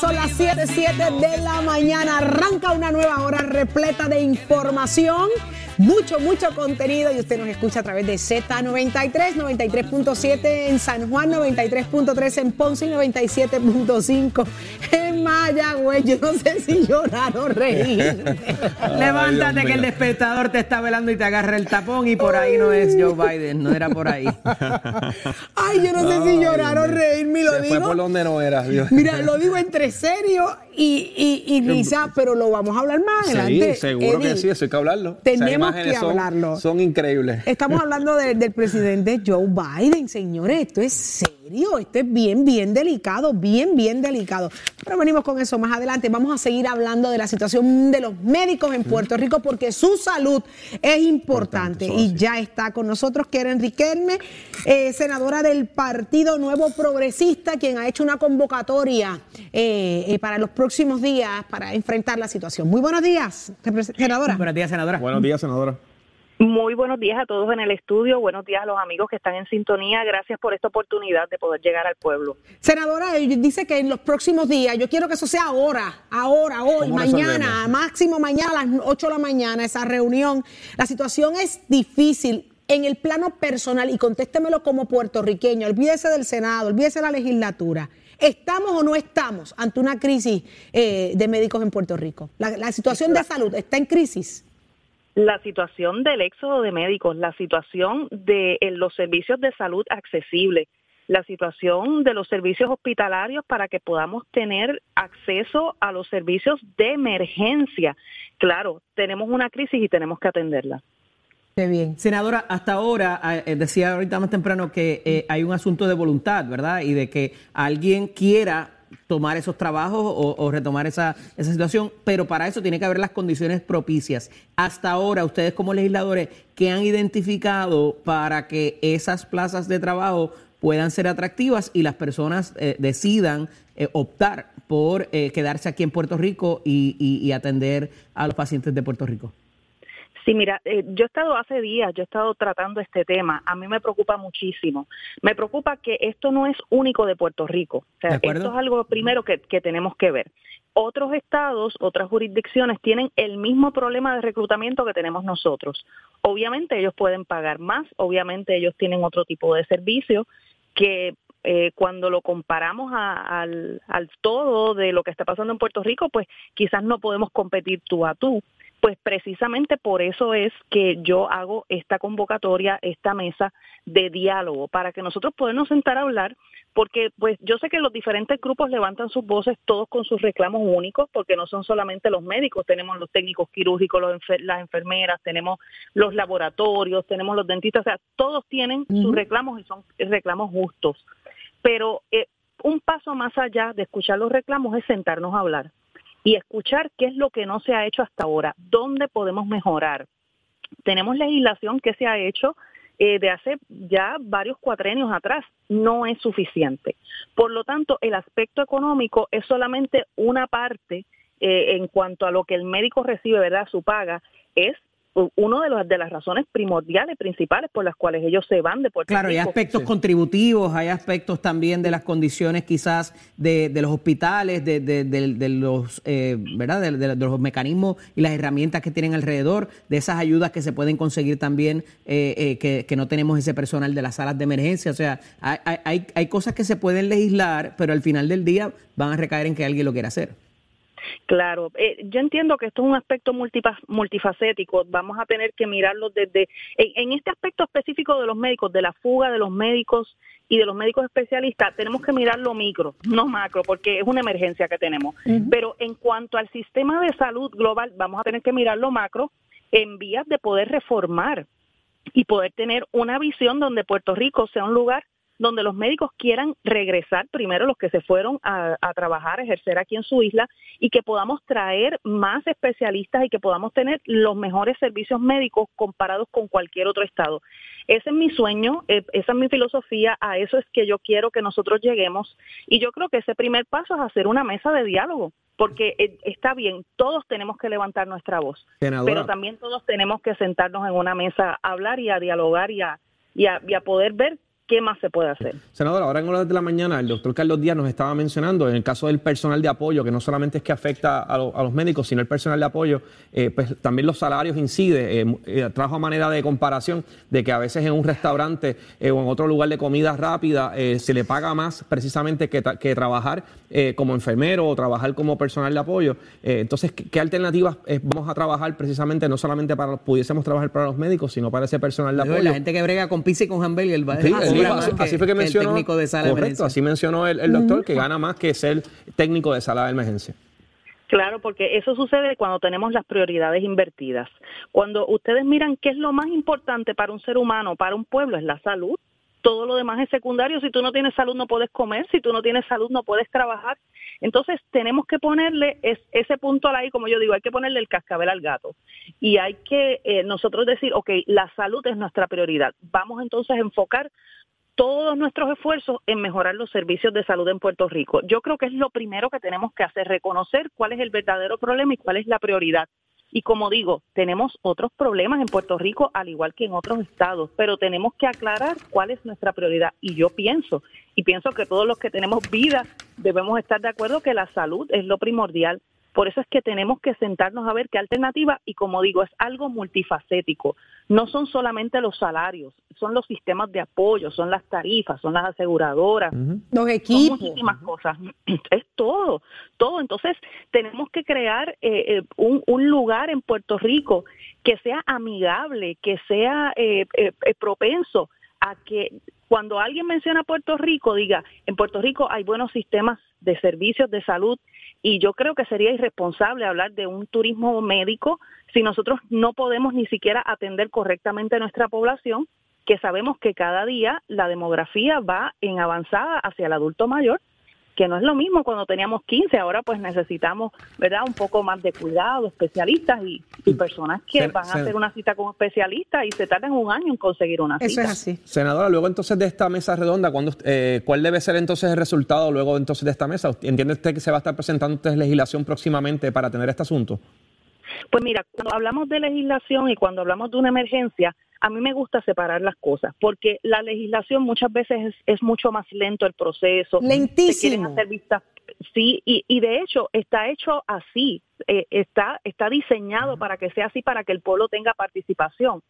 Son las 7, 7 de la mañana. Arranca una nueva hora repleta de información, mucho, mucho contenido y usted nos escucha a través de Z93, 93.7 en San Juan, 93.3 en Ponce y 97.5 en Mayagüez. Yo no sé si llorar o reír. Levántate que el despertador te está velando y te agarra el tapón y por ahí no es Joe Biden, no era por ahí. Ay, yo no sé si llorar o reírme, lo Se fue digo. por donde no era. Dios. Mira, lo digo entre serio y, y, y risa, pero lo vamos a hablar más adelante. Sí, seguro que sí, eso hay que hablarlo. Tenemos que son- hablarlo. Son increíbles. Estamos hablando de- del presidente Joe Biden, señores. Esto es serio, esto es bien, bien delicado, bien, bien delicado. Pero venimos con eso más adelante. Vamos a seguir hablando de la situación de los médicos en Puerto Rico porque su salud es importante. Y ya está con nosotros Keren Riquelme, eh, senadora del Partido Nuevo Progresista, quien ha hecho una convocatoria eh, eh, para los próximos días para enfrentar la situación. Muy buenos días, senadora. Buenos días, senadora. Buenos días, senadora. Muy buenos días a todos en el estudio, buenos días a los amigos que están en sintonía, gracias por esta oportunidad de poder llegar al pueblo. Senadora, eh, dice que en los próximos días, yo quiero que eso sea ahora, ahora, hoy, ¿Cómo mañana, resolvemos? máximo mañana a las 8 de la mañana, esa reunión. La situación es difícil en el plano personal y contéstemelo como puertorriqueño, olvídese del Senado, olvídese de la legislatura. ¿Estamos o no estamos ante una crisis eh, de médicos en Puerto Rico? La, la situación de salud está en crisis. La situación del éxodo de médicos, la situación de los servicios de salud accesibles, la situación de los servicios hospitalarios para que podamos tener acceso a los servicios de emergencia. Claro, tenemos una crisis y tenemos que atenderla. Qué bien. Senadora, hasta ahora, eh, decía ahorita más temprano que eh, hay un asunto de voluntad, ¿verdad? Y de que alguien quiera tomar esos trabajos o, retomar esa, esa situación, pero para eso tiene que haber las condiciones propicias. Hasta ahora, ustedes como legisladores, ¿qué han identificado para que esas plazas de trabajo puedan ser atractivas y las personas eh, decidan eh, optar por eh, quedarse aquí en Puerto Rico y atender a los pacientes de Puerto Rico? Sí, mira, eh, yo he estado hace días, yo he estado tratando este tema. A mí me preocupa muchísimo. Me preocupa que esto no es único de Puerto Rico. O sea, esto es algo primero que, que tenemos que ver. Otros estados, otras jurisdicciones tienen el mismo problema de reclutamiento que tenemos nosotros. Obviamente ellos pueden pagar más, obviamente ellos tienen otro tipo de servicio que eh, cuando lo comparamos a- al, al todo de lo que está pasando en Puerto Rico, pues quizás no podemos competir tú a tú. Pues precisamente por eso es que yo hago esta convocatoria, esta mesa de diálogo, para que nosotros podamos sentar a hablar, porque pues yo sé que los diferentes grupos levantan sus voces todos con sus reclamos únicos, porque no son solamente los médicos, tenemos los técnicos quirúrgicos, los enfer- las enfermeras, tenemos los laboratorios, tenemos los dentistas, o sea, todos tienen sus reclamos y son reclamos justos. Pero eh, un paso más allá de escuchar los reclamos es sentarnos a hablar y escuchar qué es lo que no se ha hecho hasta ahora, dónde podemos mejorar. Tenemos legislación que se ha hecho eh, de hace ya varios cuatrenios atrás, no es suficiente. Por lo tanto, el aspecto económico es solamente una parte eh, en cuanto a lo que el médico recibe, ¿verdad? Su paga, es una de, los- de las razones primordiales, principales por las cuales ellos se van de Puerto Claro, hay Rico. aspectos contributivos, hay aspectos también de las condiciones quizás de, de los hospitales, de, de- de- de los, eh, ¿verdad? De, de- de los mecanismos y las herramientas que tienen alrededor, de esas ayudas que se pueden conseguir también, eh, eh, que, que no tenemos ese personal de las salas de emergencia. O sea, hay, hay- hay, hay cosas que se pueden legislar, pero al final del día van a recaer en que alguien lo quiera hacer. Claro, eh, yo entiendo que esto es un aspecto multifacético. Vamos a tener que mirarlo desde en, en este aspecto específico de los médicos, de la fuga de los médicos y de los médicos especialistas, tenemos que mirarlo micro, no macro, porque es una emergencia que tenemos. Pero en cuanto al sistema de salud global, vamos a tener que mirarlo macro en vías de poder reformar y poder tener una visión donde Puerto Rico sea un lugar donde los médicos quieran regresar, primero los que se fueron a, a trabajar, a ejercer aquí en su isla, y que podamos traer más especialistas y que podamos tener los mejores servicios médicos comparados con cualquier otro estado. Ese es mi sueño, eh, esa es mi filosofía, a eso es que yo quiero que nosotros lleguemos, y yo creo que ese primer paso es hacer una mesa de diálogo, porque eh, está bien, todos tenemos que levantar nuestra voz, Senadora. pero también todos tenemos que sentarnos en una mesa a hablar y a dialogar y a, y a, y a poder ver qué más se puede hacer. Senadora, ahora en horas de la mañana, el doctor Carlos Díaz nos estaba mencionando, en el caso del personal de apoyo, que no solamente es que afecta a, lo- a los médicos, sino el personal de apoyo, eh, pues también los salarios incide. Eh, eh, trajo a manera de comparación de que a veces en un restaurante eh, o en otro lugar de comida rápida eh, se le paga más precisamente que, tra- que trabajar eh, como enfermero o trabajar como personal de apoyo. Eh, entonces, ¿qué, qué alternativas eh, vamos a trabajar precisamente no solamente para pudiésemos trabajar para los médicos, sino para ese personal de apoyo? La gente que brega con pizza y con hamburger va a Sí, él dijo, así, que- así fue que el mencionó. técnico de sala de correcto, emergencia. así mencionó el, el doctor que gana más que ser técnico de sala de emergencia. Claro, porque eso sucede cuando tenemos las prioridades invertidas. Cuando ustedes miran qué es lo más importante para un ser humano, para un pueblo, es la salud. Todo lo demás es secundario. Si tú no tienes salud no puedes comer, si tú no tienes salud no puedes trabajar. Entonces tenemos que ponerle es- ese punto al ahí, como yo digo, hay que ponerle el cascabel al gato. Y hay que eh, nosotros decir, ok, la salud es nuestra prioridad. Vamos entonces a enfocar todos nuestros esfuerzos en mejorar los servicios de salud en Puerto Rico. Yo creo que es lo primero que tenemos que hacer, reconocer cuál es el verdadero problema y cuál es la prioridad. Y como digo, tenemos otros problemas en Puerto Rico, al igual que en otros estados, pero tenemos que aclarar cuál es nuestra prioridad. Y yo pienso, y pienso que todos los que tenemos vida debemos estar de acuerdo que la salud es lo primordial. Por eso es que tenemos que sentarnos a ver qué alternativa, y como digo, es algo multifacético. No son solamente los salarios, son los sistemas de apoyo, son las tarifas, son las aseguradoras, Los son equipos. muchísimas cosas. Es todo, todo. Entonces, tenemos que crear eh, eh, un, un lugar en Puerto Rico que sea amigable, que sea eh, eh, eh, propenso a que cuando alguien menciona Puerto Rico, diga, en Puerto Rico hay buenos sistemas de servicios de salud y yo creo que sería irresponsable hablar de un turismo médico si nosotros no podemos ni siquiera atender correctamente a nuestra población, que sabemos que cada día la demografía va en avanzada hacia el adulto mayor que no es lo mismo cuando teníamos 15, ahora pues necesitamos, ¿verdad? Un poco más de cuidado, especialistas y, y personas que Sen- van a hacer una cita con un especialista y se tardan un año en conseguir una Eso cita. es así. Senadora, luego entonces de esta mesa redonda, ¿cuándo, eh, ¿cuál debe ser entonces el resultado luego entonces de esta mesa? ¿Entiende usted que se va a estar presentando usted legislación próximamente para tener este asunto? Pues mira, cuando hablamos de legislación y cuando hablamos de una emergencia, a mí me gusta separar las cosas, porque la legislación muchas veces es, es mucho más lento el proceso. Se quieren Lentísimo. hacer vistas Sí, y, y de hecho está hecho así, eh, está, está diseñado para que sea así, para que el pueblo tenga participación.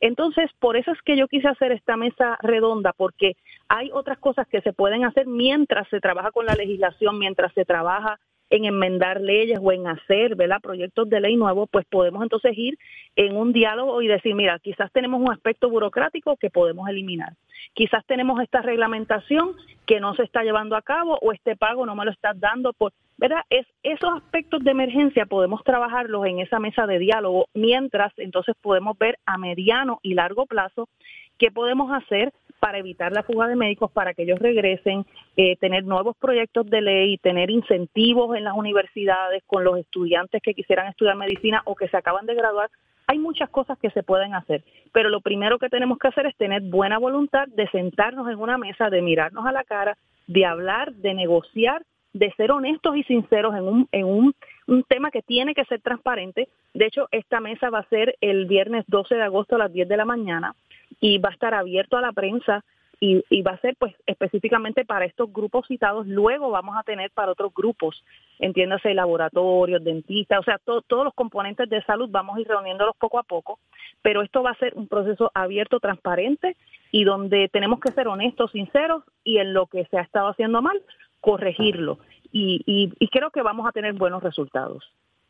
Entonces, por eso es que yo quise hacer esta mesa redonda, porque hay otras cosas que se pueden hacer mientras se trabaja con la legislación, mientras se trabaja en enmendar leyes o en hacer ¿verdad? proyectos de ley nuevos, pues podemos entonces ir en un diálogo y decir, mira, quizás tenemos un aspecto burocrático que podemos eliminar. Quizás tenemos esta reglamentación que no se está llevando a cabo o este pago no me lo estás dando por, ¿verdad? Es esos aspectos de emergencia podemos trabajarlos en esa mesa de diálogo, mientras entonces podemos ver a mediano y largo plazo qué podemos hacer para evitar la fuga de médicos, para que ellos regresen, eh, tener nuevos proyectos de ley, tener incentivos en las universidades con los estudiantes que quisieran estudiar medicina o que se acaban de graduar. Hay muchas cosas que se pueden hacer, pero lo primero que tenemos que hacer es tener buena voluntad de sentarnos en una mesa, de mirarnos a la cara, de hablar, de negociar, de ser honestos y sinceros en un, en un, un tema que tiene que ser transparente. De hecho, esta mesa va a ser el viernes 12 de agosto a las 10 de la mañana y va a estar abierto a la prensa y, va a ser pues específicamente para estos grupos citados. Luego vamos a tener para otros grupos, entiéndase laboratorios, dentistas, o sea, to- todos los componentes de salud vamos a ir reuniéndolos poco a poco, pero esto va a ser un proceso abierto, transparente y donde tenemos que ser honestos, sinceros y en lo que se ha estado haciendo mal, corregirlo. y, y, y creo que vamos a tener buenos resultados.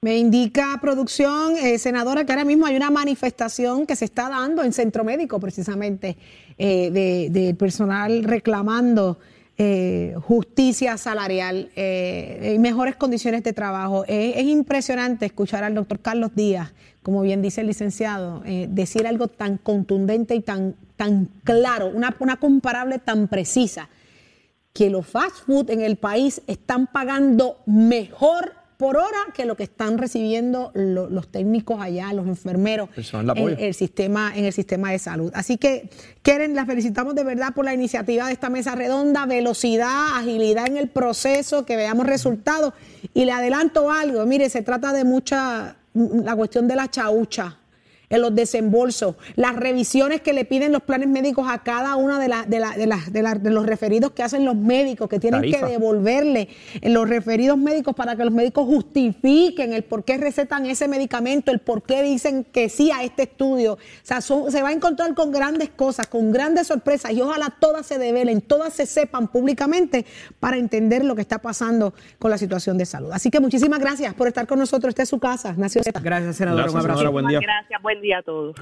Me indica producción, eh, senadora, que ahora mismo hay una manifestación que se está dando en Centro Médico, precisamente, eh, de, de personal reclamando eh, justicia salarial y mejores condiciones de trabajo. Es impresionante escuchar al doctor Carlos Díaz, como bien dice el licenciado, decir algo tan contundente y tan, tan claro, una, una comparable tan precisa, que los fast food en el país están pagando mejor por hora que lo que están recibiendo lo- los técnicos allá, los enfermeros en el sistema, en el sistema de salud. Así que, Keren, la felicitamos de verdad por la iniciativa de esta mesa redonda, velocidad, agilidad en el proceso, que veamos resultados. Y le adelanto algo, mire, se trata de mucha, la cuestión de la chaucha en los desembolsos, las revisiones que le piden los planes médicos a cada una de, la- de, la- de, las- de la- de los referidos que hacen los médicos, que tienen Tarifa. que devolverle en los referidos médicos para que los médicos justifiquen el por qué recetan ese medicamento, el por qué dicen que sí a este estudio. O sea, son- se va a encontrar con grandes cosas, con grandes sorpresas y ojalá todas se develen, todas se sepan públicamente para entender lo que está pasando con la situación de salud. Así que muchísimas gracias por estar con nosotros. Esta es su casa, Nación Z. Gracias, senadora. Gracias, un abrazo. senadora. Buen día. Gracias, buen día a todos.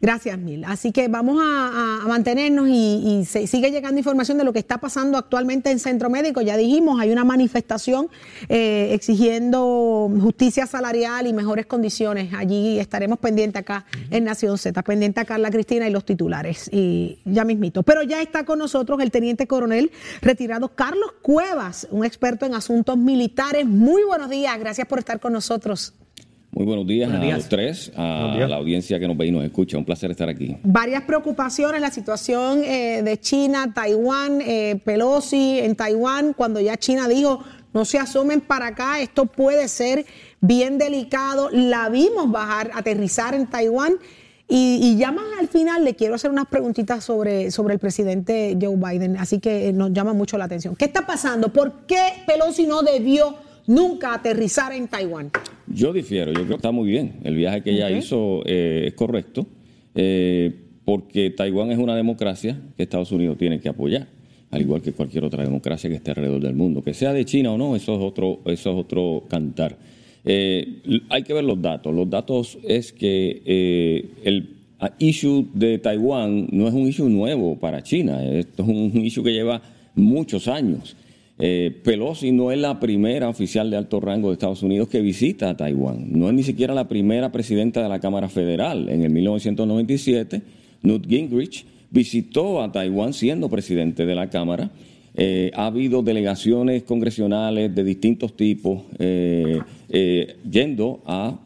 Gracias, Mil. Así que vamos a, mantenernos y, se- sigue llegando información de lo que está pasando actualmente en Centro Médico. Ya dijimos, hay una manifestación eh, exigiendo justicia salarial y mejores condiciones. Allí estaremos pendientes acá en Nación Z, pendiente a Carla Cristina y los titulares. Y ya mismito. Pero ya está con nosotros el teniente coronel retirado Carlos Cuevas, un experto en asuntos militares. Muy buenos días, gracias por estar con nosotros. Muy buenos días Buenos a días. los tres, a la audiencia que nos ve y nos escucha. Un placer estar aquí. varias preocupaciones, la situación eh, de China, Taiwán, eh, Pelosi en Taiwán, cuando ya China dijo, no se asomen para acá, esto puede ser bien delicado. La vimos bajar, aterrizar en Taiwán. Y, y ya más al final le quiero hacer unas preguntitas sobre, sobre el presidente Joe Biden, así que eh, nos llama mucho la atención. ¿Qué está pasando? ¿Por qué Pelosi no debió nunca aterrizar en Taiwán? Yo difiero, yo creo que está muy bien. El viaje que ella hizo eh, es correcto, eh, porque Taiwán es una democracia que Estados Unidos tiene que apoyar, al igual que cualquier otra democracia que esté alrededor del mundo. Que sea de China o no, eso es otro, eso es otro cantar. Eh, hay que ver los datos. Los datos es que eh, el issue de Taiwán no es un issue nuevo para China. Esto es un issue que lleva muchos años. Eh, Pelosi no es la primera oficial de alto rango de Estados Unidos que visita a Taiwán. No es ni siquiera la primera presidenta de la Cámara Federal. En el 1997, Newt Gingrich visitó a Taiwán siendo presidente de la Cámara. Eh, ha habido delegaciones congresionales de distintos tipos eh, yendo a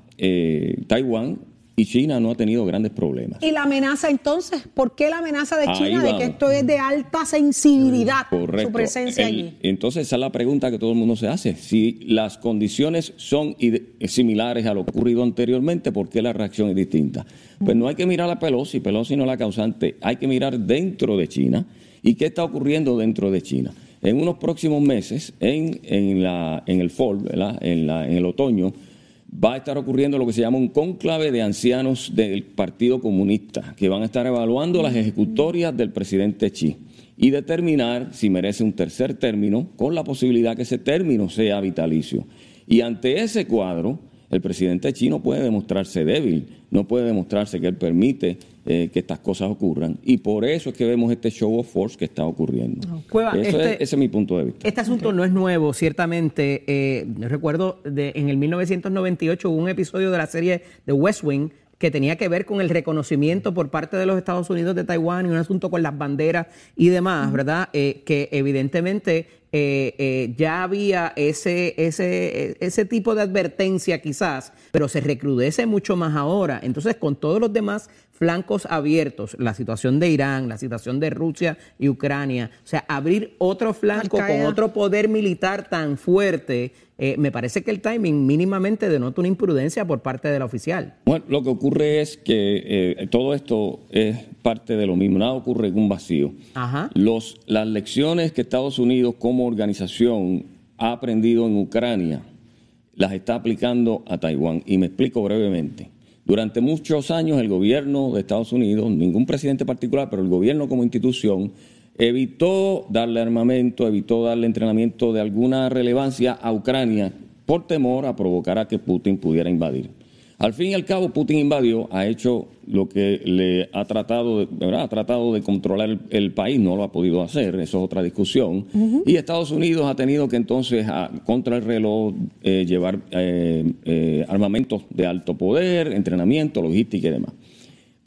Taiwán y China no ha tenido grandes problemas. ¿Y la amenaza entonces? ¿Por qué la amenaza de Ahí China de que esto es de alta sensibilidad, Correcto. su presencia El- allí? Entonces esa es la pregunta que todo el mundo se hace. Si las condiciones son similares a lo ocurrido anteriormente, ¿por qué la reacción es distinta? Pues no hay que mirar a Pelosi, Pelosi no es la causante, hay que mirar dentro de China y qué está ocurriendo dentro de China. En unos próximos meses, en, en, la, en el fall, ¿verdad? En, la, en el otoño, va a estar ocurriendo lo que se llama un cónclave de ancianos del Partido Comunista, que van a estar evaluando las ejecutorias del presidente Xi y determinar si merece un tercer término, con la posibilidad que ese término sea vitalicio. Y ante ese cuadro, el presidente Xi no puede demostrarse débil, no puede demostrarse que él permite eh, que estas cosas ocurran. Y por eso es que vemos este show of force que está ocurriendo. Cueva, Eso este- es, ese es mi punto de vista. Este asunto no es nuevo, ciertamente. Eh, yo recuerdo de, en el 1998 hubo un episodio de la serie The West Wing que tenía que ver con el reconocimiento por parte de los Estados Unidos de Taiwán y un asunto con las banderas y demás, ¿verdad? Eh, que evidentemente eh, eh, ya había ese, ese, ese tipo de advertencia quizás, pero se recrudece mucho más ahora. Entonces, con todos los demás flancos abiertos, la situación de Irán, la situación de Rusia y Ucrania, o sea, abrir otro flanco con otro poder militar tan fuerte, eh, me parece que el timing mínimamente denota una imprudencia por parte de la oficial. Bueno, lo que ocurre es que eh, todo esto es parte de lo mismo, nada ocurre en un vacío. Ajá. Los, las lecciones que Estados Unidos como organización ha aprendido en Ucrania las está aplicando a Taiwán. Y me explico brevemente. Durante muchos años el gobierno de Estados Unidos, ningún presidente particular, pero el gobierno como institución, evitó darle armamento, evitó darle entrenamiento de alguna relevancia a Ucrania por temor a provocar a que Putin pudiera invadir. Al fin y al cabo, Putin invadió, ha hecho lo que le ha tratado, de, ¿verdad? ha tratado de controlar el, país, no lo ha podido hacer, eso es otra discusión. Y Estados Unidos ha tenido que entonces, contra el reloj, eh, llevar eh, eh, armamentos de alto poder, entrenamiento, logística y demás.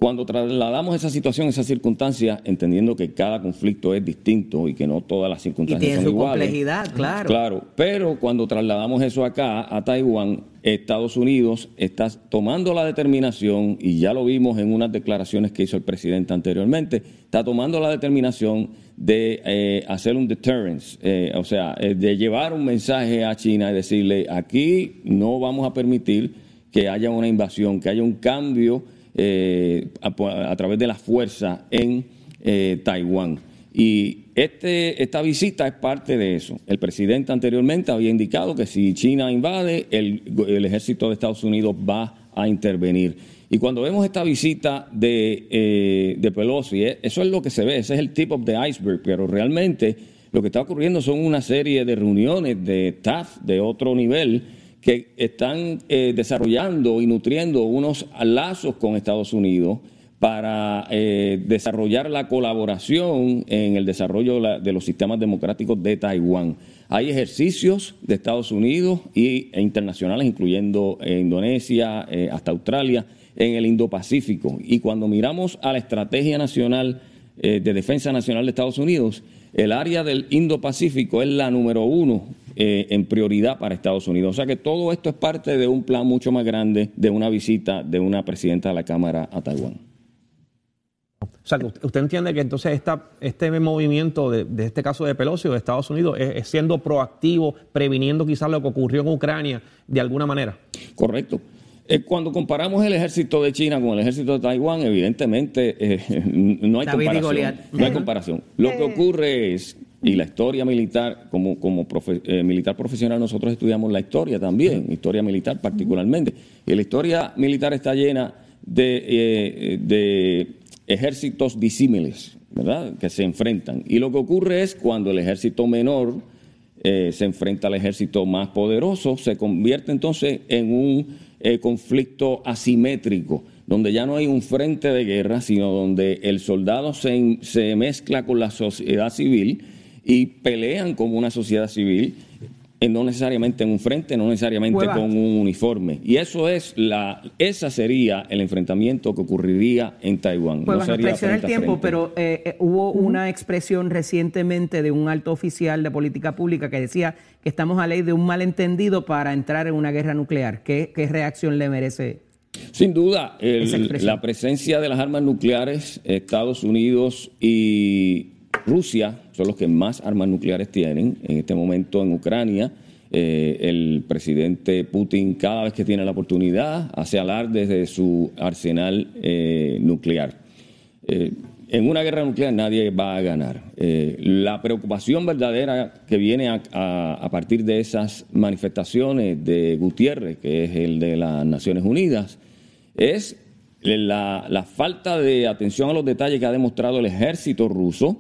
Cuando trasladamos esa situación, esa circunstancia, entendiendo que cada conflicto es distinto y que no todas las circunstancias y tiene son su iguales. complejidad, claro. Claro, pero cuando trasladamos eso acá, a Taiwán, Estados Unidos está tomando la determinación, y ya lo vimos en unas declaraciones que hizo el presidente anteriormente, está tomando la determinación de eh, hacer un deterrence, eh, o sea, eh, de llevar un mensaje a China y decirle, aquí no vamos a permitir que haya una invasión, que haya un cambio eh, a, través de la fuerza en eh, Taiwán. Y este, esta visita es parte de eso. El presidente anteriormente había indicado que si China invade, el, ejército de Estados Unidos va a intervenir. Y cuando vemos esta visita de, eh, de Pelosi, eso es lo que se ve, ese es el tip of the iceberg, pero realmente lo que está ocurriendo son una serie de reuniones de staff de otro nivel que están eh, desarrollando y nutriendo unos lazos con Estados Unidos para eh, desarrollar la colaboración en el desarrollo de los sistemas democráticos de Taiwán. Hay ejercicios de Estados Unidos e internacionales, incluyendo eh, Indonesia, hasta Australia, en el Indo-Pacífico. Y cuando miramos a la estrategia nacional de defensa nacional de Estados Unidos, el área del Indo-Pacífico es la número uno eh, en prioridad para Estados Unidos. O sea que todo esto es parte de un plan mucho más grande de una visita de una presidenta de la Cámara a Taiwán. O sea, que usted entiende que entonces esta, este movimiento de, este caso de Pelosi o de Estados Unidos es, siendo proactivo, previniendo quizás lo que ocurrió en Ucrania de alguna manera. Correcto. Eh, cuando comparamos el ejército de China con el ejército de Taiwán, evidentemente eh, no hay comparación. No hay comparación. Lo que ocurre es, y la historia militar, como, como eh, militar profesional, nosotros estudiamos la historia también, historia militar particularmente. Y la historia militar está llena de, de ejércitos disímiles, ¿verdad? Que se enfrentan. Y lo que ocurre es cuando el ejército menor se enfrenta al ejército más poderoso, se convierte entonces en un eh, conflicto asimétrico, donde ya no hay un frente de guerra, sino donde el soldado se, se mezcla con la sociedad civil y pelean como una sociedad civil no necesariamente en un frente, no necesariamente con un uniforme. Y eso es la, esa sería el enfrentamiento que ocurriría en Taiwán. Pues no sería el tiempo, pero eh, eh, hubo una expresión recientemente de un alto oficial de política pública que decía que estamos a ley de un malentendido para entrar en una guerra nuclear. ¿Qué, qué reacción le merece? Sin duda, la presencia de las armas nucleares, Estados Unidos y Rusia son los que más armas nucleares tienen en este momento en Ucrania. Eh, el presidente Putin cada vez que tiene la oportunidad hace alarde de su arsenal eh, nuclear. Eh, en una guerra nuclear nadie va a ganar. la preocupación verdadera que viene a, partir de esas manifestaciones de Gutiérrez, que es el de las Naciones Unidas, es la falta de atención a los detalles que ha demostrado el ejército ruso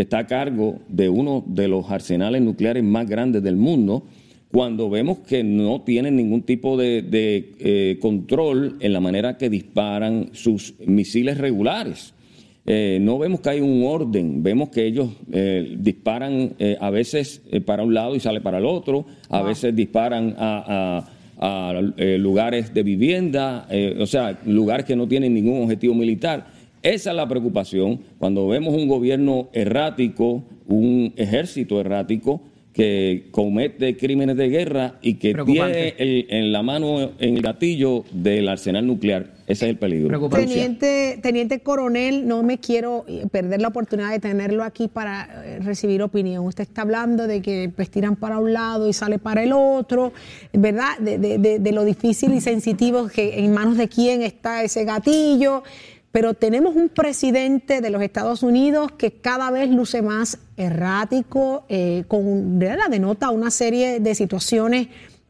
que está a cargo de uno de los arsenales nucleares más grandes del mundo, cuando vemos que no tienen ningún tipo de, eh, control en la manera que disparan sus misiles regulares. Eh, no vemos que hay un orden, vemos que ellos eh, disparan a veces para un lado y sale para el otro, a veces disparan a, a lugares de vivienda, o sea, lugares que no tienen ningún objetivo militar. Esa es la preocupación cuando vemos un gobierno errático, un ejército errático que comete crímenes de guerra y que tiene en la mano en el gatillo del arsenal nuclear. Ese es el peligro. Teniente, teniente coronel, no me quiero perder la oportunidad de tenerlo aquí para eh, recibir opinión. Usted está hablando de que pues tiran para un lado y sale para el otro, ¿verdad? De, de, de lo difícil y sensitivo que en manos de quién está ese gatillo pero tenemos un presidente de los Estados Unidos que cada vez luce más errático, eh, con, denota una serie de situaciones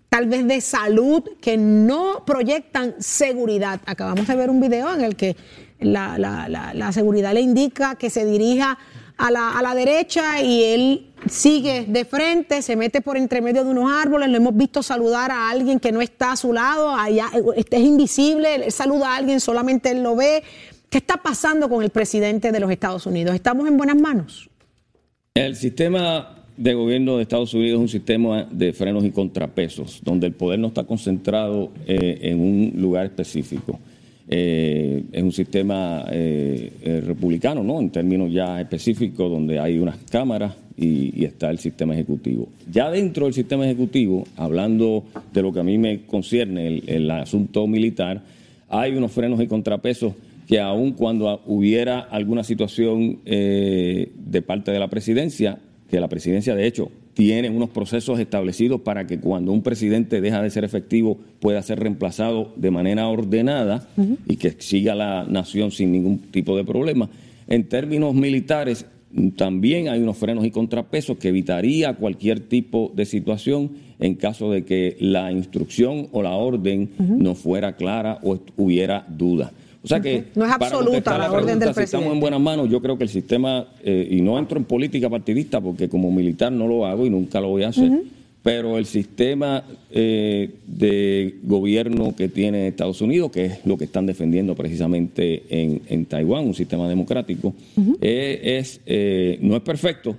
tal vez de salud que no proyectan seguridad. Acabamos de ver un video en el que la, seguridad le indica que se dirija a la, a la derecha y él sigue de frente, se mete por entre medio de unos árboles, lo hemos visto saludar a alguien que no está a su lado, allá, este es invisible, él saluda a alguien, solamente él lo ve. ¿Qué está pasando con el presidente de los Estados Unidos? ¿Estamos en buenas manos? El sistema de gobierno de Estados Unidos es un sistema de frenos y contrapesos, donde el poder no está concentrado eh, en un lugar específico. Eh, es un sistema eh, republicano, ¿no? En términos ya específicos, donde hay unas cámaras y, está el sistema ejecutivo. Ya dentro del sistema ejecutivo, hablando de lo que a mí me concierne, el, asunto militar, hay unos frenos y contrapesos que aun cuando hubiera alguna situación eh, de parte de la presidencia, que la presidencia de hecho tiene unos procesos establecidos para que cuando un presidente deja de ser efectivo pueda ser reemplazado de manera ordenada y que siga la nación sin ningún tipo de problema. En términos militares, también hay unos frenos y contrapesos que evitaría cualquier tipo de situación en caso de que la instrucción o la orden no fuera clara o hubiera duda. O sea que. No es absoluta la, orden del presidente. Si estamos en buenas manos, yo creo que el sistema, eh, y no entro en política partidista porque como militar no lo hago y nunca lo voy a hacer, pero el sistema eh, de gobierno que tiene Estados Unidos, que es lo que están defendiendo precisamente en, en Taiwán, un sistema democrático, eh, es, no es perfecto,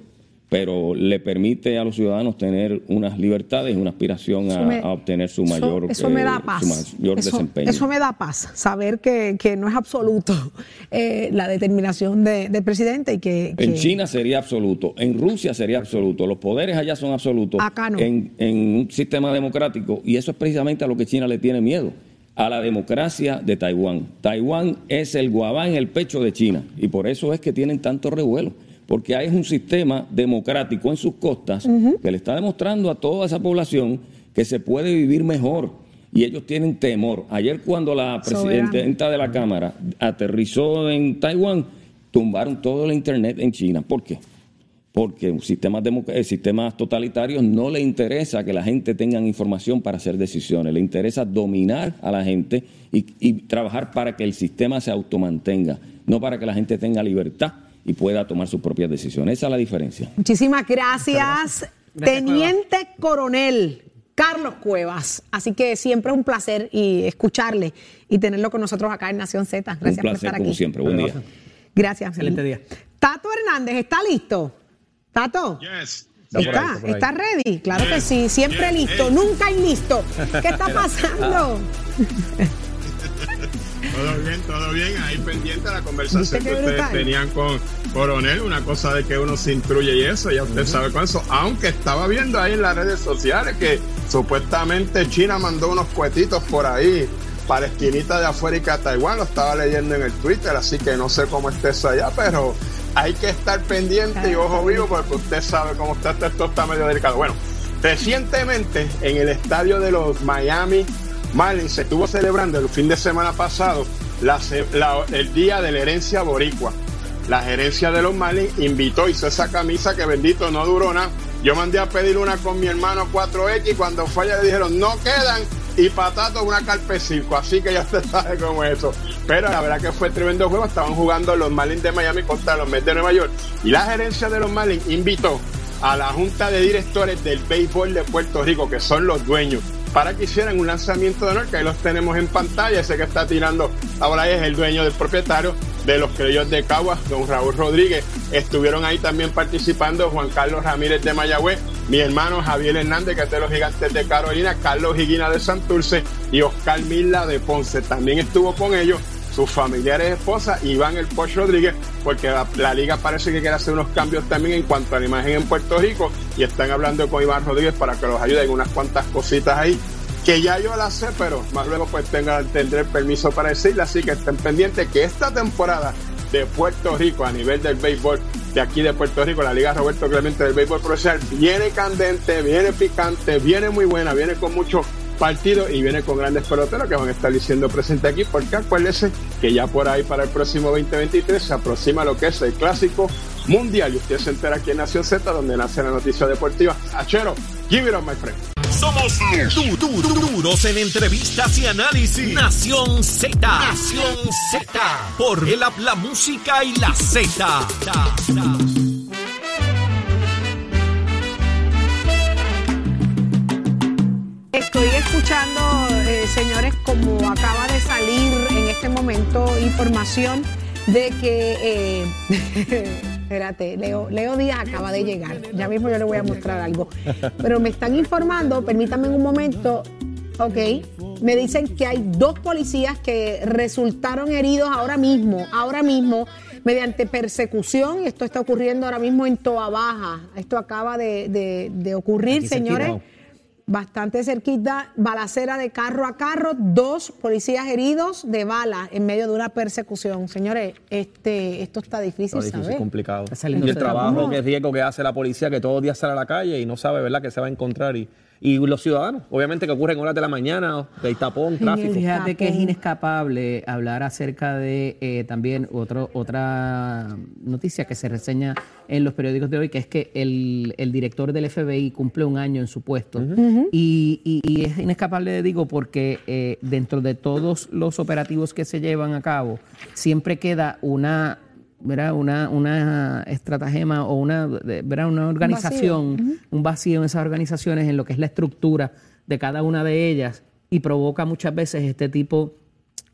pero le permite a los ciudadanos tener unas libertades y una aspiración a, obtener su mayor, eso, me da paz. desempeño. Eso me da paz, saber que, no es absoluto eh, la determinación del presidente y que, En China sería absoluto, en Rusia sería absoluto, los poderes allá son absolutos. Acá no. En, en un sistema democrático, y eso es precisamente a lo que China le tiene miedo a la democracia de Taiwán. Taiwán es el guabá en el pecho de China y por eso es que tienen tanto revuelo porque hay un sistema democrático en sus costas que le está demostrando a toda esa población que se puede vivir mejor. Y ellos tienen temor. Ayer cuando la presidenta de la Cámara aterrizó en Taiwán, tumbaron todo el Internet en China. ¿Por qué? Porque sistemas, eh, sistemas totalitarios no le interesa que la gente tenga información para hacer decisiones, le interesa dominar a la gente y, y trabajar para que el sistema se automantenga, no para que la gente tenga libertad y pueda tomar sus propias decisiones. Esa es la diferencia. Muchísimas gracias, Teniente Coronel. Carlos Cuevas. Así que siempre es un placer y escucharle y tenerlo con nosotros acá en Nación Z. Gracias un placer, por estar como siempre. Buen día. Gracias. Excelente día. Tato Hernández, ¿está listo? Tato. Yes. ¿Está? ¿Está ready? Claro que sí, siempre listo, nunca listo. ¿Qué está pasando? Todo bien, todo bien. Ahí pendiente la conversación que ustedes tenían con Coronel. Una cosa de que uno se instruye y eso, ya usted sabe con eso. Aunque estaba viendo ahí en las redes sociales que supuestamente China mandó unos cuetitos por ahí para esquinita de afuera y que a Taiwán. Lo estaba leyendo en el Twitter, así que no sé cómo esté eso allá, pero hay que estar pendiente y ojo vivo porque usted sabe cómo está esto, está medio delicado. Bueno, recientemente en el estadio de los Miami Marlins se estuvo celebrando el fin de semana pasado el día de la herencia boricua. La gerencia de los Marlins invitó, hizo esa camisa que bendito no duró nada. Yo mandé a pedir una con mi hermano 4X y cuando fue allá le dijeron no quedan y patato una carpecirco, así que ya usted sabe cómo es eso. Pero la verdad que fue tremendo juego, estaban jugando los Marlins de Miami contra los Mets de Nueva York y la gerencia de los Marlins invitó a la junta de directores del béisbol de Puerto Rico, que son los dueños, para que hicieran un lanzamiento de honor, que ahí los tenemos en pantalla. Ese que está tirando ahora es el dueño del propietario de los criollos de Caguas, don Raúl Rodríguez. Estuvieron ahí también participando Juan Carlos Ramírez de Mayagüez, mi hermano Javier Hernández, que es de los gigantes de Carolina, Carlos Higuina de Santurce y Oscar Mila de Ponce. También estuvo con ellos sus familiares esposas, Iván El Poch Rodríguez, porque la, liga parece que quiere hacer unos cambios también en cuanto a la imagen en Puerto Rico y están hablando con Iván Rodríguez para que los ayude en unas cuantas cositas ahí que ya yo las sé, pero más luego pues tenga, tendré el permiso para decirle, así que estén pendientes que esta temporada de Puerto Rico a nivel del béisbol de aquí de Puerto Rico, la Liga Roberto Clemente del béisbol profesional, viene candente, viene picante, viene muy buena, viene con mucho partido y viene con grandes peloteros que van a estar diciendo presente aquí, porque acuérdense que ya por ahí para el próximo 2023 se aproxima lo que es el clásico mundial y usted se entera aquí en Nación Z, donde nace la noticia deportiva. Achero, give it on, my friend. Somos du du duros en entrevistas y análisis. Nación Z. Nación Z. Por el la música y la Z. estoy escuchando, eh, señores, como acaba de salir en este momento información de que, eh, espérate, Leo, Leo Díaz acaba de llegar. Ya mismo yo le voy a mostrar algo. Pero me están informando, permítanme un momento, ok, me dicen que hay dos policías que resultaron heridos ahora mismo, ahora mismo, mediante persecución. Esto está ocurriendo ahora mismo en Toa Baja. Esto acaba de, ocurrir, señores bastante cerquita, balacera de carro a carro, dos policías heridos de bala en medio de una persecución. Señores, este, esto está difícil, está difícil complicado. y el trabajo que riesgo que hace la policía, que todos los días sale a la calle y no sabe, ¿verdad?, que se va a encontrar y y los ciudadanos, obviamente que ocurren horas de la mañana, de tapón, tráfico. Fíjate que es inescapable hablar acerca de eh, también otro, otra noticia que se reseña en los periódicos de hoy, que es que el, director del FBI cumple un año en su puesto. y, es inescapable, digo, porque eh, dentro de todos los operativos que se llevan a cabo, siempre queda una una, una estratagema o una, una organización, un vacío. en esas organizaciones en lo que es la estructura de cada una de ellas y provoca muchas veces este tipo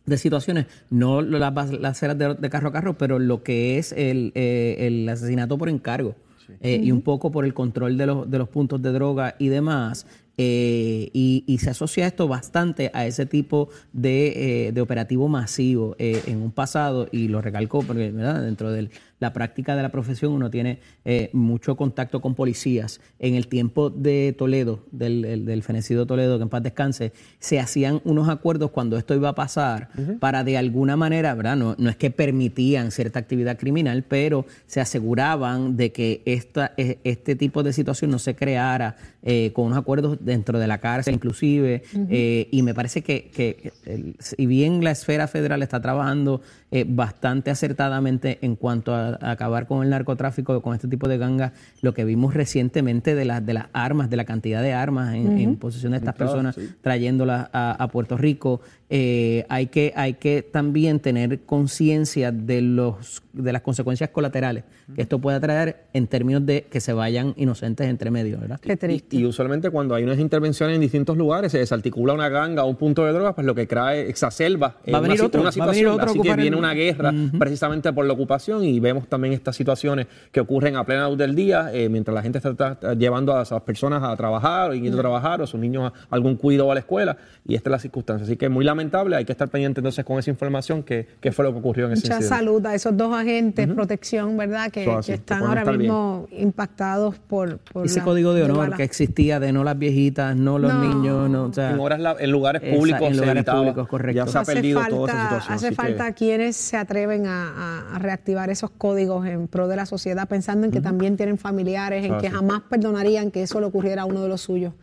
de situaciones, no las, las de, de, carro a carro, pero lo que es el, eh, asesinato por encargo. Eh, y un poco por el control de los, de los puntos de droga y demás, eh, y, se asocia esto bastante a ese tipo de, de operativo masivo en un pasado, y lo recalcó porque ¿verdad? dentro del la práctica de la profesión, uno tiene eh, mucho contacto con policías. En el tiempo de Toledo, del, del, fenecido Toledo, que en paz descanse, se hacían unos acuerdos cuando esto iba a pasar para de alguna manera, ¿verdad? No, no, es que permitían cierta actividad criminal, pero se aseguraban de que esta, e, este tipo de situación no se creara eh, con unos acuerdos dentro de la cárcel inclusive. Eh, y me parece que, que si bien la esfera federal está trabajando bastante acertadamente en cuanto a acabar con el narcotráfico, con este tipo de gangas, lo que vimos recientemente de, las de las armas, de la cantidad de armas en, posesión de estas personas, trayéndolas a, Puerto Rico, eh, hay, que, hay que también tener conciencia de, los, de las consecuencias colaterales que esto puede traer en términos de que se vayan inocentes entre medio, ¿verdad? Qué triste. Y, usualmente cuando hay unas intervenciones en distintos lugares, se desarticula una ganga o un punto de droga, pues lo que trae, exacerba va a venir otro, una situación. así que viene una guerra precisamente por la ocupación y vemos también estas situaciones que ocurren a plena luz del día, eh, mientras la gente está, llevando a esas personas a trabajar o yendo a trabajar o a sus niños a algún cuidado a la escuela y esta es la circunstancia. Así que es muy lamentable, hay que estar pendiente entonces con esa información que, fue lo que ocurrió en ese Mucha salud a esos dos agentes, protección, ¿verdad? Que, están ahora mismo impactados por, ese código de honor que existía de no las viejitas, no los niños, no, en, horas en lugares públicos, en lugares públicos, correcto. Ya se ha perdido toda esa situación. Hace falta quienes se atreven a, reactivar esos códigos en pro de la sociedad, pensando en que también tienen familiares, en que jamás perdonarían que eso le ocurriera a uno de los suyos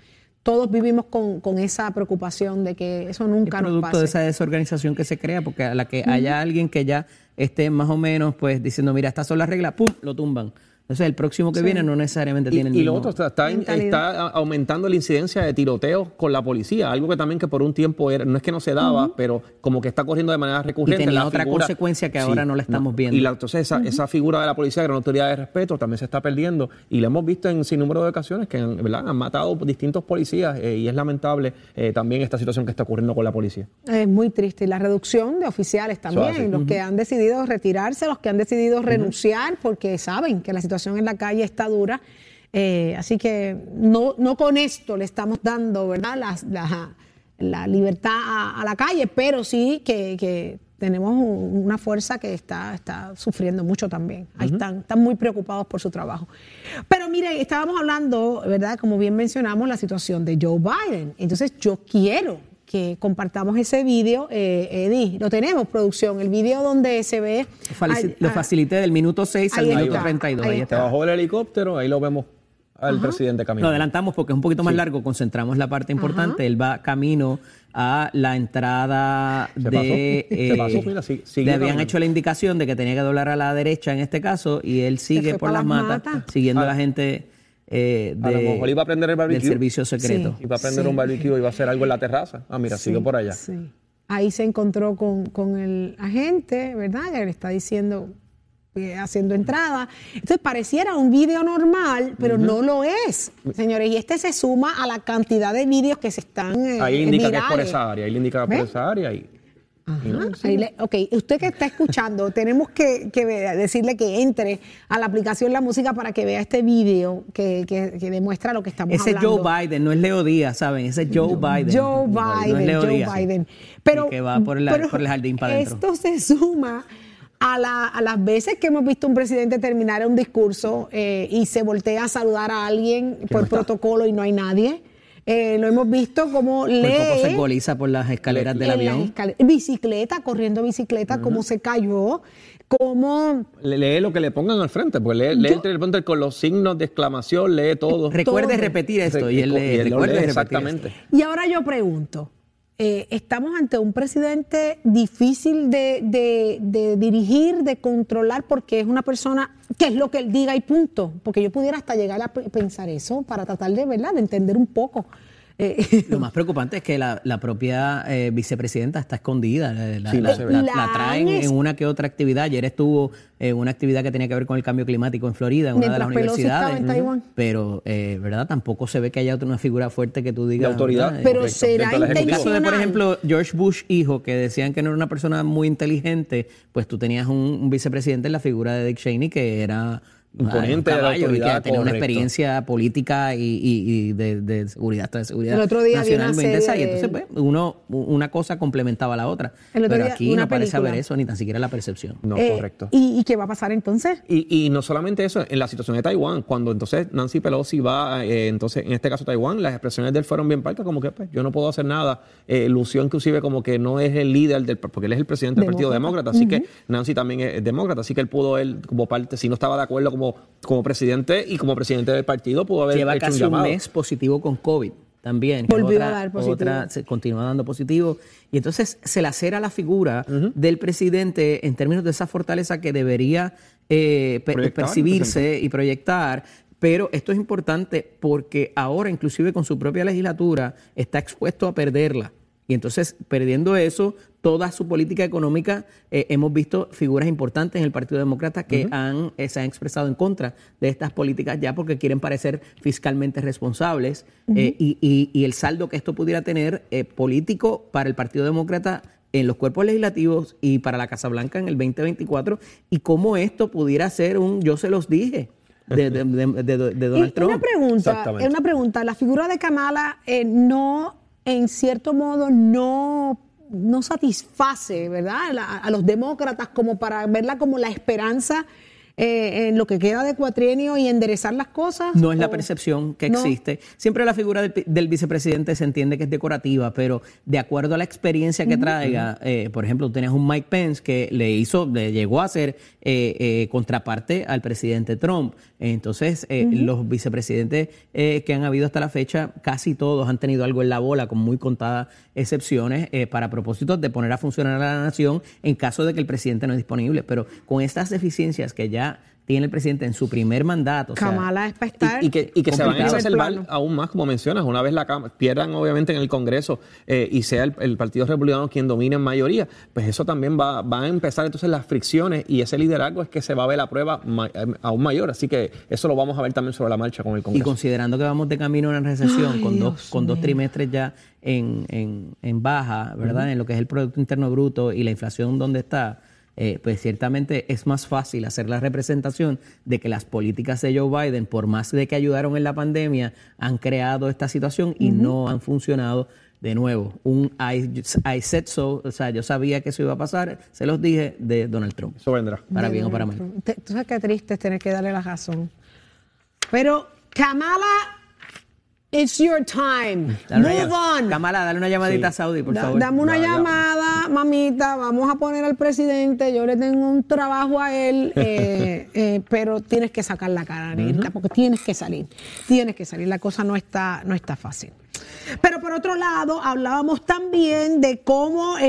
todos vivimos con, con, esa preocupación de que eso nunca nos pase. producto de esa desorganización que se crea, porque a la que haya alguien que ya esté más o menos pues diciendo, mira, estas son las reglas, ¡pum!, lo tumban. Entonces, el próximo que viene no necesariamente tiene el Y lo otro, está, está, aumentando la incidencia de tiroteos con la policía, algo que también que por un tiempo era, no es que no se daba, pero como que está corriendo de manera recurrente. Y tenía otra consecuencia que ahora no la estamos viendo. Y la, entonces esa, esa, figura de la policía, que era una autoridad de respeto, también se está perdiendo. Y lo hemos visto en sin número de ocasiones que ¿verdad? han matado distintos policías eh, y es lamentable eh, también esta situación que está ocurriendo con la policía. Es muy triste. Y la reducción de oficiales también, los que han decidido retirarse, los que han decidido renunciar porque saben que la situación en la calle está dura. Eh, así que no, no con esto le estamos dando ¿verdad? La, la, libertad a, la calle, pero sí que, tenemos una fuerza que está, está sufriendo mucho también. Ahí están, están muy preocupados por su trabajo. Pero mire, estábamos hablando, ¿verdad? Como bien mencionamos, la situación de Joe Biden. Entonces yo quiero que compartamos ese vídeo. Eh, Eddie, lo tenemos, producción, el vídeo donde se ve... lo facilité del minuto 6 al minuto 32. Ahí está. Bajó el helicóptero, ahí lo vemos al presidente camino. Lo adelantamos porque es un poquito más largo, concentramos la parte importante. Él va camino a la entrada de... Eh, le habían hecho la indicación de que tenía que doblar a la derecha en este caso y él sigue por las matas, siguiendo a la ah. gente eh, a lo mejor iba a prender el barbecue. Del servicio secreto. iba a prender un barbecue, iba a hacer algo en la terraza. Ah, mira, sigue por allá. Ahí se encontró con, con, el agente, ¿verdad? Y le está diciendo, eh, haciendo entrada. Entonces pareciera un video normal, pero no lo es, señores. Y este se suma a la cantidad de vídeos que se están. Eh, ahí indica que es por esa área, ahí le indica por esa área y. Ajá, ahí le- ok, usted que está escuchando, tenemos que, decirle que entre a la aplicación La Música para que vea este video que, que- que demuestra lo que estamos Ese es hablando. Joe Biden, no es Leo Díaz, ¿saben? Ese es Joe Biden. Joe No es Biden, Leo Joe Díaz. Biden. Pero, que va por, la- pero por el jardín para adentro. Esto se suma a, la- a las veces que hemos visto un presidente terminar un discurso eh, y se voltea a saludar a alguien por protocolo y no hay nadie. Eh, lo hemos visto como Por poco se lee goliza por las escaleras del avión. bicicleta, corriendo bicicleta, cómo se cayó, cómo Le- Lee lo que le pongan al frente, porque lee, lee el teleprompter con los signos de exclamación, lee todo. Recuerde todo. repetir esto y él, Y le él lo recuerde lee, repetir exactamente. esto. Y ahora yo pregunto, eh, ¿estamos ante un presidente difícil de, de- de dirigir, de controlar, porque es una persona que es lo que él diga y punto? Porque yo pudiera hasta llegar a pe- pensar eso para tratar de, ¿verdad?, de entender un poco. Eh, Lo más preocupante es que la, la propia eh, vicepresidenta está escondida. La, Sí, la- se ve. la- La la traen es- en una que otra actividad. Ayer estuvo en una actividad que tenía que ver con el cambio climático en Florida, en una de las Pelosi estaba universidades. en Taiwán. Pero, eh, ¿verdad? Tampoco se ve que haya otra una figura fuerte que tú digas. autoridad. ¿verdad? Pero Correcto. será de la En el caso de, por intencional. ejemplo, George Bush, hijo, que decían que no era una persona muy inteligente, pues tú tenías un, un vicepresidente en la figura de Dick Cheney que era Imponente un de la caballo y que autoridad, una experiencia política y, y- y de, de seguridad, hasta de seguridad El otro día vi una nacional intensa. serie entonces, pues, uno, una cosa complementaba a la otra. El otro Pero día, aquí una no parece película. haber eso, ni tan siquiera la percepción. No, eh, correcto. ¿y, y qué va a pasar entonces? Y, y no solamente eso, en la situación de Taiwán, cuando entonces Nancy Pelosi va, eh, entonces en este caso Taiwán, las expresiones de él fueron bien parcas, como que pues, yo no puedo hacer nada. Eh, lució inclusive como que no es el líder del, porque él es el presidente del Partido Demócrata. Demócrata, así que Nancy también es demócrata, así que él pudo él como parte, si no estaba de acuerdo como, como presidente y como presidente del partido, pudo haber Lleva hecho casi un llamado. mes positivo con COVID también. Volvió otra- a dar positivo. otra- se continúa dando positivo. Y entonces se lacera la figura del presidente en términos de esa fortaleza que debería eh, percibirse y proyectar. Pero esto es importante porque ahora, inclusive con su propia legislatura, está expuesto a perderla. Y entonces, perdiendo eso, toda su política económica, eh, hemos visto figuras importantes en el Partido Demócrata que han, eh, se han expresado en contra de estas políticas ya porque quieren parecer fiscalmente responsables. eh, y, y- y el saldo que esto pudiera tener eh, político para el Partido Demócrata en los cuerpos legislativos y para la Casa Blanca en el 2024 y cómo esto pudiera ser un yo se los dije de, de- de- de- de Donald Y Trump. Una pregunta, una pregunta. La figura de Kamala eh, no, en cierto modo, no, no satisface, ¿verdad? La- a los demócratas como para verla como la esperanza eh, en lo que queda de cuatrienio y enderezar las cosas. No es la ¿O- percepción que no? existe. Siempre la figura del, vicepresidente se entiende que es decorativa, pero de acuerdo a la experiencia que traiga, eh, por ejemplo, tú tenías un Mike Pence que le hizo, le llegó a ser eh, contraparte al presidente Trump. Entonces, los vicepresidentes que han habido hasta la fecha, casi todos han tenido algo en la bola, con muy contadas excepciones, para propósitos de poner a funcionar a la nación en caso de que el presidente no es disponible. Pero con estas deficiencias que ya tiene el presidente en su primer mandato. o sea, Kamala es para estar. Y, y que, y que se van a exacerbar aún más, como mencionas, una vez la Cámara pierdan obviamente en el Congreso eh, y sea el, el Partido Republicano quien domine en mayoría, pues eso también va, va a empezar entonces las fricciones y ese liderazgo es que se va a ver la prueba ma- eh, aún mayor. Así que eso lo vamos a ver también sobre la marcha con el Y Congreso. considerando que vamos de camino a una recesión Ay, con, dos, Dios con dos trimestres ya en, en- en baja, ¿verdad? En lo que es el Producto Interno Bruto y la inflación donde está, eh, pues ciertamente es más fácil hacer la representación de que las políticas de Joe Biden, por más de que ayudaron en la pandemia, han creado esta situación y no han funcionado. De nuevo, un I, I said so, o sea, yo sabía que eso iba a pasar, se los dije de Donald Trump, Eso vendrá. para bien o para mal. Tú sabes qué triste es tener que darle la razón. Pero, Kamala, it's your time. Dale Move on. Kamala, dale una llamadita a Saudi, por Da- favor. Dame una llamada, mamita, vamos a poner al presidente, yo le tengo un trabajo a él, eh, eh, pero tienes que sacar la cara, Nilda, porque tienes que salir, tienes que salir, la cosa no está, no está fácil. Pero por otro lado, hablábamos también de cómo eh,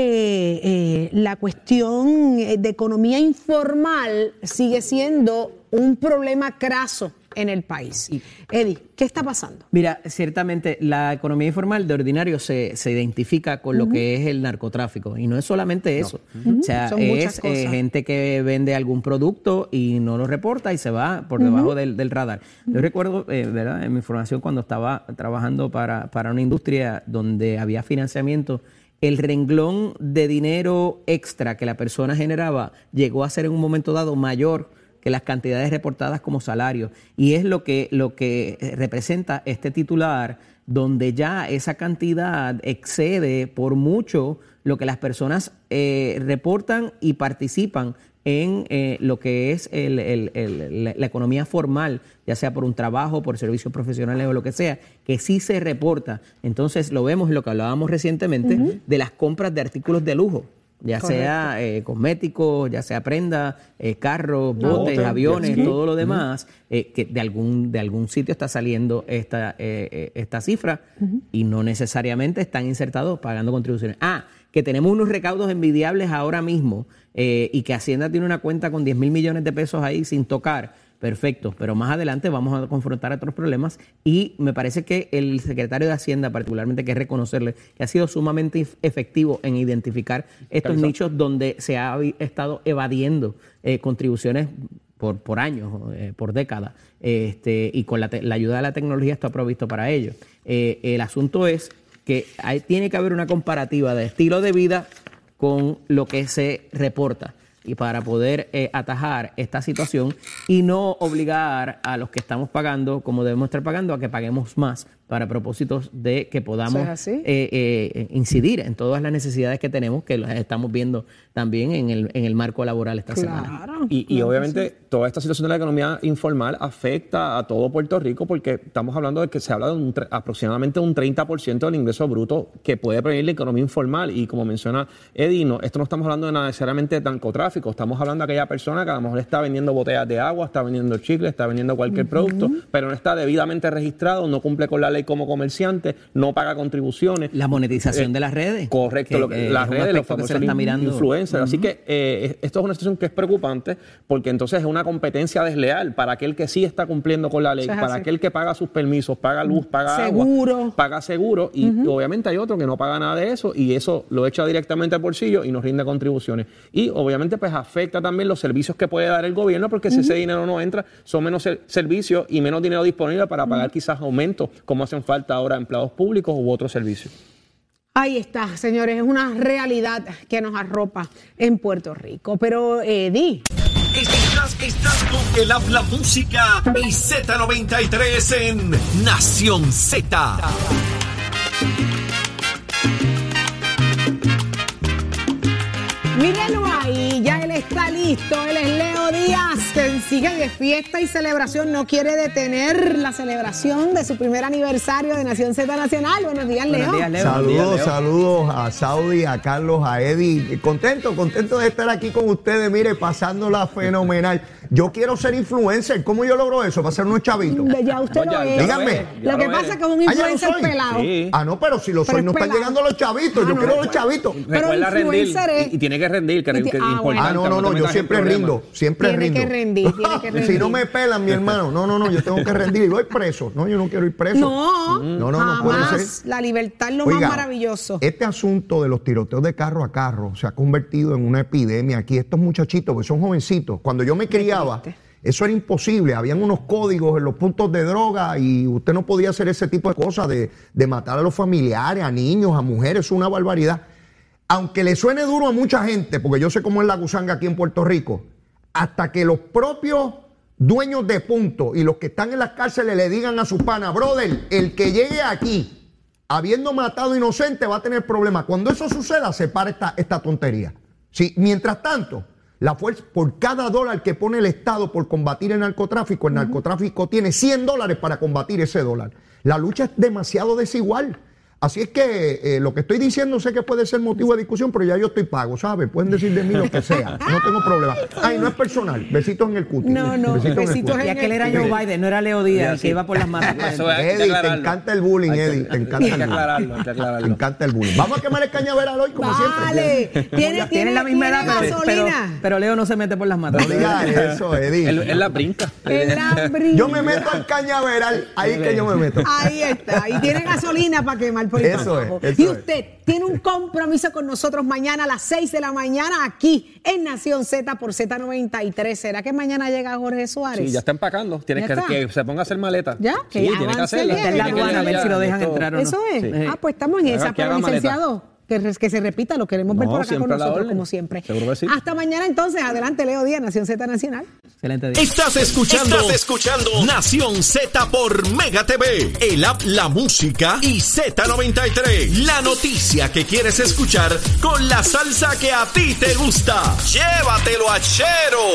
eh, la cuestión de economía informal sigue siendo un problema craso en el país. Eddie, ¿qué está pasando? Mira, ciertamente la economía informal de ordinario se, se identifica con lo que es el narcotráfico y no es solamente eso. O sea, es eh, gente que vende algún producto y no lo reporta y se va por debajo del, radar. Yo recuerdo, eh, ¿verdad? En mi formación cuando estaba trabajando para, para una industria donde había financiamiento el renglón de dinero extra que la persona generaba llegó a ser en un momento dado mayor que las cantidades reportadas como salario. Y es lo que, lo que representa este titular, donde ya esa cantidad excede por mucho lo que las personas eh, reportan y participan en eh, lo que es la economía formal, ya sea por un trabajo, por servicios profesionales o lo que sea, que sí se reporta. Entonces lo vemos en lo que hablábamos recientemente de las compras de artículos de lujo ya sea eh, cosméticos, ya sea prenda, eh, carros, botes, aviones, todo lo demás, que de algún, de algún sitio está saliendo esta, esta cifra y no necesariamente están insertados pagando contribuciones. Ah, que tenemos unos recaudos envidiables ahora mismo eh, y que Hacienda tiene una cuenta con 10 mil millones de pesos ahí sin tocar, perfecto, pero más adelante vamos a confrontar otros problemas y me parece que el secretario de Hacienda particularmente, que es reconocerle que ha sido sumamente efectivo en identificar estos nichos donde se ha estado evadiendo eh, contribuciones por, por años, eh, por décadas, este, y con la, ayuda de la tecnología esto ha provisto para ello. el asunto es que tiene que haber una comparativa de estilo de vida con lo que se reporta y para poder eh, atajar esta situación y no obligar a los que estamos pagando, como debemos estar pagando, a que paguemos más para propósitos de que podamos eh, eh, incidir en todas las necesidades que tenemos, que las estamos viendo también en el, en el marco laboral esta semana. Y, obviamente toda esta situación de la economía informal afecta a todo Puerto Rico porque estamos hablando de que se habla de un, aproximadamente un 30% del ingreso bruto que puede prevenir la economía informal. Y como menciona Edino, esto no estamos hablando de necesariamente de narcotráfico, estamos hablando de aquella persona que a lo mejor está vendiendo botellas de agua, está vendiendo chicle, está vendiendo cualquier producto, pero no está debidamente registrado, no cumple con la ley como comerciante, no paga contribuciones. La monetización de las redes. Correcto, las redes, los famosos influencers. Así que eh, esto es una situación que es preocupante porque entonces es una competencia desleal para aquel que sí está cumpliendo con la ley, para aquel que paga sus permisos, paga luz, paga seguro. paga seguro y obviamente hay otro que no paga nada de eso y eso lo echa directamente al bolsillo y nos rinde contribuciones. Y obviamente pues afecta también los servicios que puede dar el gobierno porque si ese dinero no entra son menos servicios y menos dinero disponible para pagar quizás aumentos como hacen falta ahora empleados públicos u otros servicios. Ahí está, señores, es una realidad que nos arropa en Puerto Rico. Pero, Eddie. Estás, estás con el habla música y Z93 en Nación Z. Míralo ahí, ya está listo. Él es Leo Díaz, que sigue de fiesta y celebración. No quiere detener la celebración de su primer aniversario de Nación Z Nacional. Buenos días, Leo. Saludos, saludos a Saudi, a Carlos, a Eddie. Contento, contento de estar aquí con ustedes. Mire, pasándola fenomenal. Yo quiero ser influencer. ¿Cómo yo logro eso? Para ser unos chavitos. Ya usted lo es. Díganme. Lo, que pasa es que es un ah, influencer pelado. Ah, no, pero si lo soy, no están llegando los chavitos. yo ah, quiero los chavitos. Pero influencer es... y, tiene que rendir, que, que ah, ah, no, no, no, yo siempre rindo. Siempre tiene rindo. Que rendir, tiene que rendir. si no me pelan, mi hermano. No, no, no, yo tengo que rendir y voy preso. No, yo no quiero ir preso. No, no, no, no puede ser. La libertad es lo más maravilloso. Este asunto de los tiroteos de carro a carro se ha convertido en una epidemia aquí. Estos muchachitos, que son jovencitos, cuando yo me criaba. Eso era imposible. Habían unos códigos en los puntos de droga y usted no podía hacer ese tipo de cosas de, matar a los familiares, a niños, a mujeres. Es una barbaridad. Aunque le suene duro a mucha gente, porque yo sé cómo es la gusanga aquí en Puerto Rico, hasta que los propios dueños de puntos y los que están en las cárceles le digan a su pana, brother, el que llegue aquí habiendo matado inocente va a tener problemas. Cuando eso suceda, se para esta, esta tontería. Sí, mientras tanto, la fuerza, por cada dólar que pone el Estado por combatir el narcotráfico, el narcotráfico tiene 100 dólares para combatir ese dólar. La lucha es demasiado desigual. Así es que eh, lo que estoy diciendo sé que puede ser motivo de discusión, pero ya yo estoy pago, ¿sabes? Pueden decir de mí lo que sea, no tengo problema. Ay, no es personal, besitos en el cutis. No, no, besitos, besitos en el en Y aquel era Joe Biden, no era Leo Díaz, el que iba por las matas. Eso es, hay que Eddie, te encanta el bullying, Hay que- Eddie, te encanta Hay el que bullying. aclararlo, hay que Te aclararlo. encanta el bullying. Vamos a quemar el cañaveral hoy, como Vale. siempre. Tiene, Tienen la misma edad, tiene pero, pero, gasolina. pero Leo no se mete por las matas. No digas eso, Eddie. Él, la brinca. En la brilla. Yo me meto al cañaveral, ahí es que yo me meto. Ahí está, y tiene gasolina para quemar por ahí Eso para es, abajo. eso Y es. usted tiene un compromiso con nosotros mañana a las 6 de la mañana aquí en Nación Z por Z93. ¿Será que mañana llega Jorge Suárez? Sí, ya está empacando. Tienes ¿Ya que, que se ponga a hacer maleta. ¿Ya? Que Sí, ya tiene que avance hacerla. Está en la que aduana, a ver si lo dejan entrar o no. Eso es. Sí. Ah, pues estamos en Que esa, que pero maleta. licenciado. Que, re- que se repita, lo queremos ver por acá con nosotros, orden. como siempre. Seguro que sí. Hasta mañana entonces, adelante Leo Díaz, Nación Z Nacional. Excelente día. Estás escuchando, Estás escuchando Nación Z por Mega TV, el app La Música y Z93. La noticia que quieres escuchar con la salsa que a ti te gusta. Llévatelo a Chero.